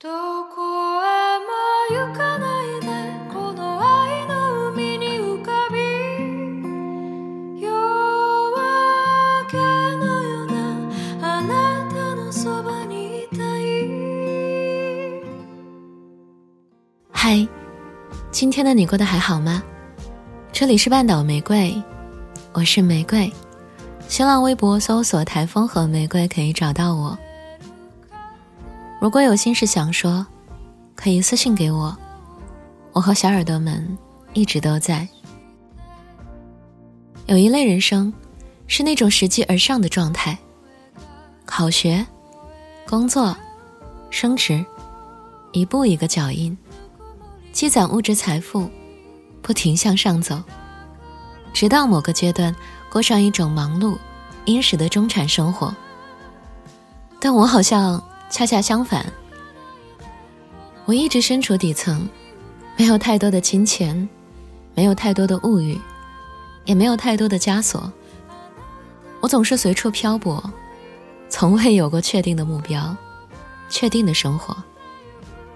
嗨，今天的你过得还好吗？这里是半岛玫瑰，我是玫瑰。新浪微博搜索“台风和玫瑰”可以找到我。如果有心事想说，可以私信给我。我和小耳朵们一直都在。有一类人生，是那种拾级而上的状态。考学、工作、升职，一步一个脚印。积攒物质财富，不停向上走，直到某个阶段过上一种忙碌、殷实的中产生活。但我好像恰恰相反，我一直身处底层，没有太多的金钱，没有太多的物欲，也没有太多的枷锁。我总是随处漂泊，从未有过确定的目标、确定的生活。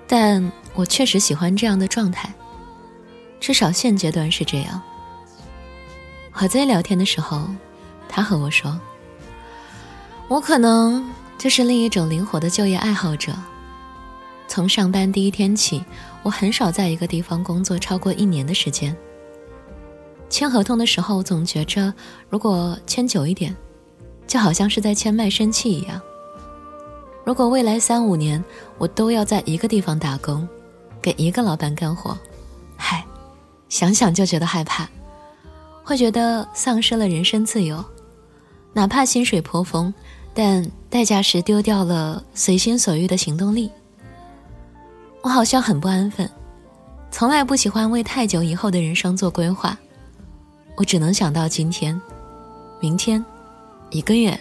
但我确实喜欢这样的状态，至少现阶段是这样。和 Z 聊天的时候，他和我说：“我可能就是另一种灵活的就业爱好者。从上班第一天起，我很少在一个地方工作超过一年的时间。签合同的时候，总觉着如果签久一点，就好像是在签卖身契一样。如果未来三五年我都要在一个地方打工。”给一个老板干活，嗨，想想就觉得害怕，会觉得丧失了人身自由，哪怕薪水颇丰，但代价是丢掉了随心所欲的行动力。我好像很不安分，从来不喜欢为太久以后的人生做规划，我只能想到今天、明天、一个月、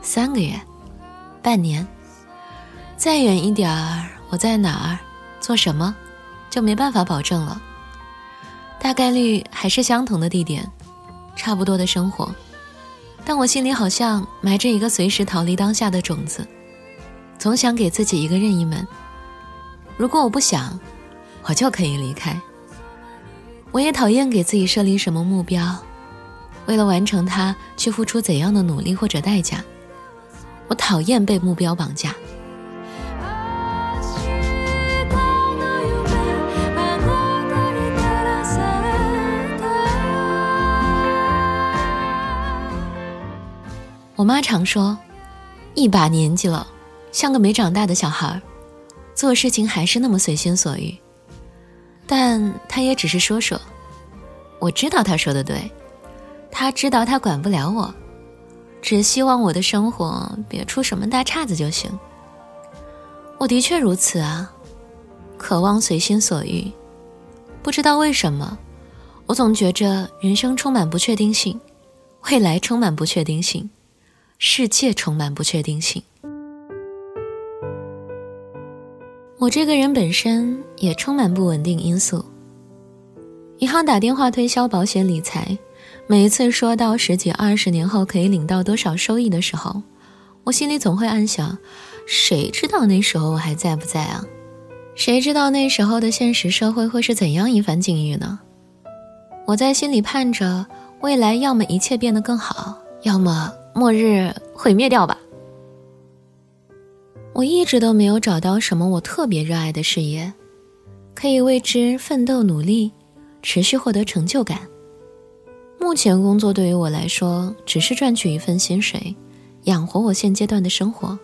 三个月、半年，再远一点儿，我在哪儿？做什么，就没办法保证了。大概率还是相同的地点，差不多的生活，但我心里好像埋着一个随时逃离当下的种子，总想给自己一个任意门。如果我不想，我就可以离开。我也讨厌给自己设立什么目标，为了完成它去付出怎样的努力或者代价。我讨厌被目标绑架。我妈常说：“一把年纪了，像个没长大的小孩，做事情还是那么随心所欲。”但她也只是说说。我知道她说的对，她知道她管不了我，只希望我的生活别出什么大岔子就行。我的确如此啊，渴望随心所欲。不知道为什么，我总觉着人生充满不确定性，未来充满不确定性。世界充满不确定性，我这个人本身也充满不稳定因素。银行打电话推销保险理财，每一次说到十几二十年后可以领到多少收益的时候，我心里总会暗想：谁知道那时候我还在不在啊？谁知道那时候的现实社会会是怎样一番境遇呢？我在心里盼着未来，要么一切变得更好，要么……末日毁灭掉吧！我一直都没有找到什么我特别热爱的事业，可以为之奋斗努力，持续获得成就感。目前工作对于我来说，只是赚取一份薪水，养活我现阶段的生活。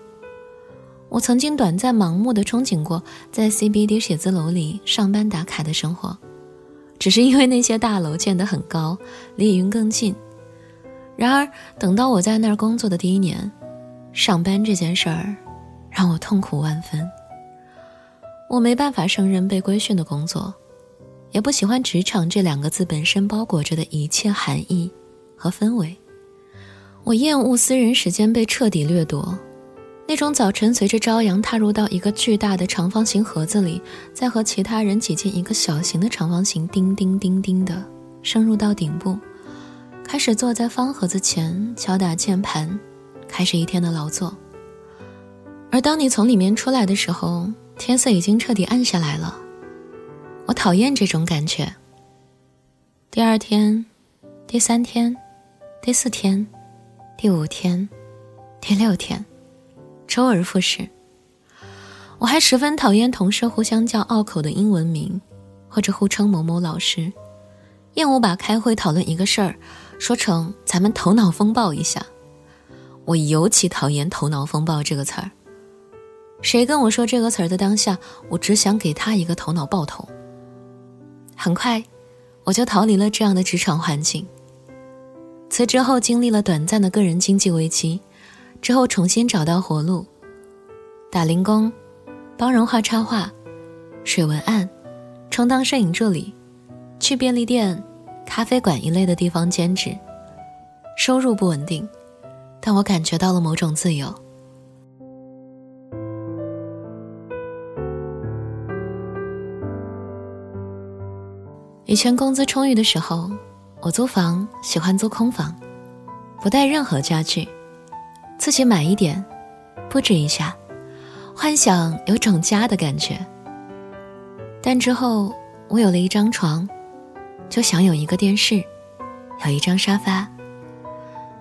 我曾经短暂盲目的憧憬过在 CBD 写字楼里上班打卡的生活，只是因为那些大楼建得很高，离云更近。然而，等到我在那儿工作的第一年，上班这件事儿让我痛苦万分。我没办法胜任被规训的工作，也不喜欢“职场”这两个字本身包裹着的一切含义和氛围。我厌恶私人时间被彻底掠夺，那种早晨随着朝阳踏入到一个巨大的长方形盒子里，再和其他人挤进一个小型的长方形，叮叮叮叮的升入到顶部。开始坐在方盒子前敲打键盘，开始一天的劳作。而当你从里面出来的时候，天色已经彻底暗下来了。我讨厌这种感觉。第二天，第三天，第四天，第五天，第六天，周而复始。我还十分讨厌同事互相叫拗口的英文名，或者互称某某老师，厌恶把开会讨论一个事儿说成咱们头脑风暴一下。我尤其讨厌“头脑风暴”这个词儿。谁跟我说这个词儿的当下，我只想给他一个头脑爆头。很快，我就逃离了这样的职场环境。辞职后，经历了短暂的个人经济危机，之后重新找到活路，打零工，帮人画插画，水文案，充当摄影助理，去便利店、咖啡馆一类的地方兼职，收入不稳定。但我感觉到了某种自由。以前工资充裕的时候，我租房喜欢租空房，不带任何家具，自己买一点，布置一下，幻想有种家的感觉。但之后我有了一张床，就想有一个电视，有一张沙发，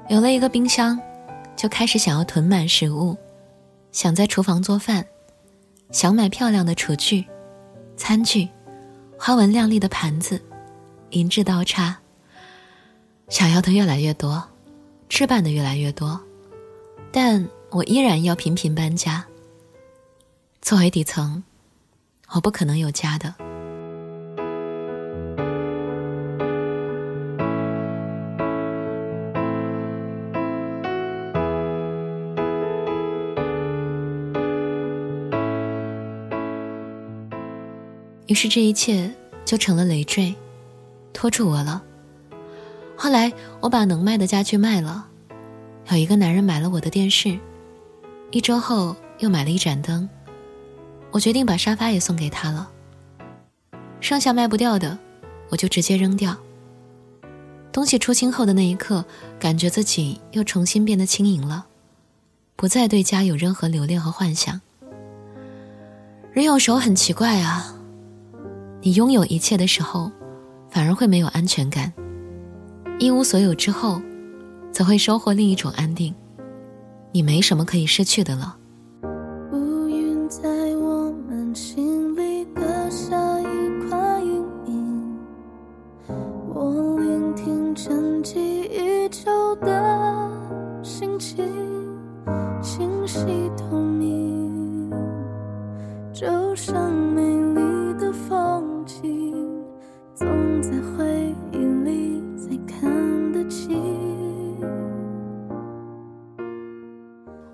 有了一个冰箱。就开始想要囤满食物，想在厨房做饭，想买漂亮的厨具、餐具、花纹亮丽的盘子、银质刀叉。想要的越来越多，置办的越来越多，但我依然要频频搬家。作为底层，我不可能有家的。于是这一切就成了累赘，拖住我了。后来我把能卖的家具卖了，有一个男人买了我的电视，一周后又买了一盏灯。我决定把沙发也送给他了。剩下卖不掉的，我就直接扔掉。东西出清后的那一刻，感觉自己又重新变得轻盈了，不再对家有任何留恋和幻想。人有时候很奇怪啊。你拥有一切的时候，反而会没有安全感；一无所有之后，则会收获另一种安定。你没什么可以失去的了。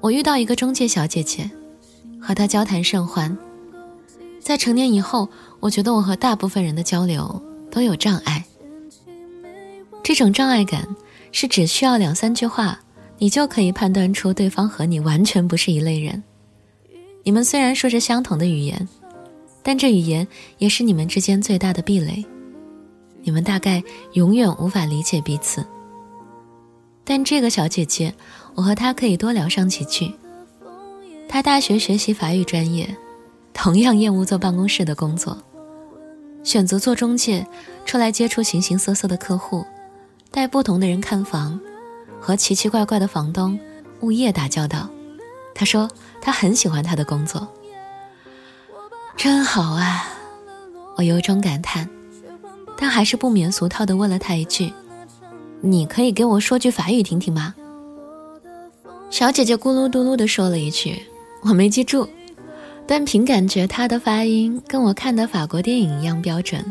我遇到一个中介小姐姐，和她交谈甚欢。在成年以后，我觉得我和大部分人的交流都有障碍。这种障碍感是只需要两三句话，你就可以判断出对方和你完全不是一类人。你们虽然说着相同的语言，但这语言也是你们之间最大的壁垒。你们大概永远无法理解彼此。这个小姐姐，我和她可以多聊上几句。她大学学习法语专业，同样厌恶坐办公室的工作，选择做中介，出来接触形形色色的客户，带不同的人看房，和奇奇怪怪的房东、物业打交道。她说她很喜欢她的工作，真好啊！我由衷感叹，但还是不免俗套的问了她一句。你可以给我说句法语听听吗？小姐姐咕噜嘟噜的说了一句，我没记住，但凭感觉她的发音跟我看的法国电影一样标准，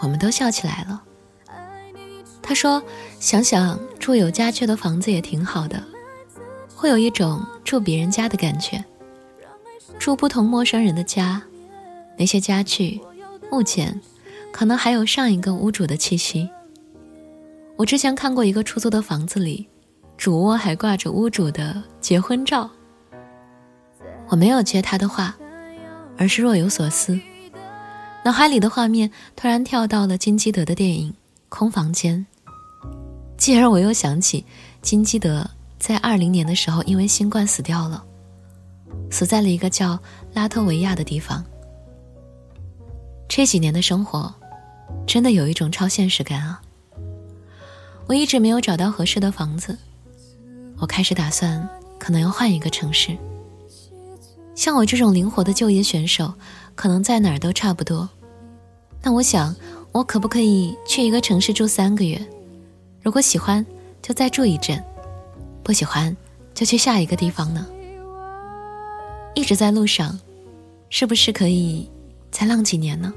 我们都笑起来了。她说：“想想住有家具的房子也挺好的，会有一种住别人家的感觉，住不同陌生人的家，那些家具、物件，可能还有上一个屋主的气息。”我之前看过一个出租的房子里，主卧还挂着屋主的结婚照。我没有接他的话，而是若有所思，脑海里的画面突然跳到了金基德的电影《空房间》，继而我又想起金基德在二零年的时候因为新冠死掉了，死在了一个叫拉脱维亚的地方。这几年的生活，真的有一种超现实感啊！我一直没有找到合适的房子，我开始打算可能要换一个城市。像我这种灵活的就业选手，可能在哪儿都差不多。那我想，我可不可以去一个城市住三个月？如果喜欢，就再住一阵；不喜欢，就去下一个地方呢？一直在路上，是不是可以再浪几年呢？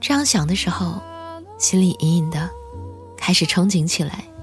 这样想的时候，心里隐隐的。开始憧憬起来。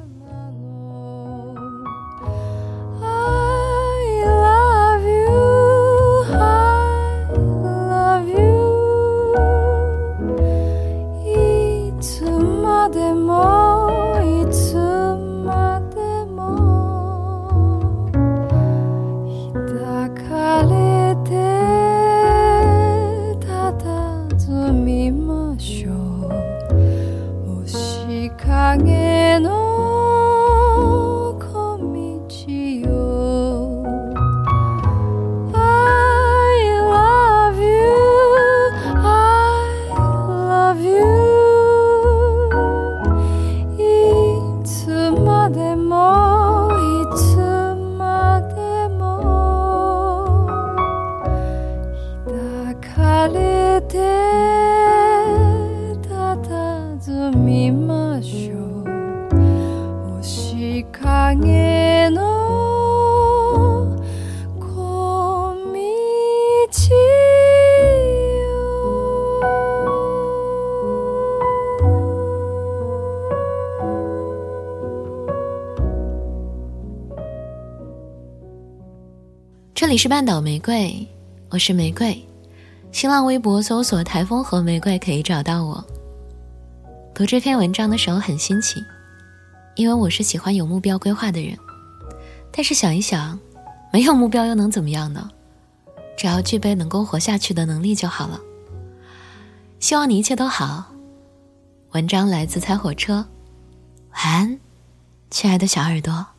里是半岛玫瑰，我是玫瑰。新浪微博搜索“台风和玫瑰”可以找到我。读这篇文章的时候很新奇，因为我是喜欢有目标规划的人。但是想一想，没有目标又能怎么样呢？只要具备能够活下去的能力就好了。希望你一切都好。文章来自猜火车，晚安，亲爱的小耳朵。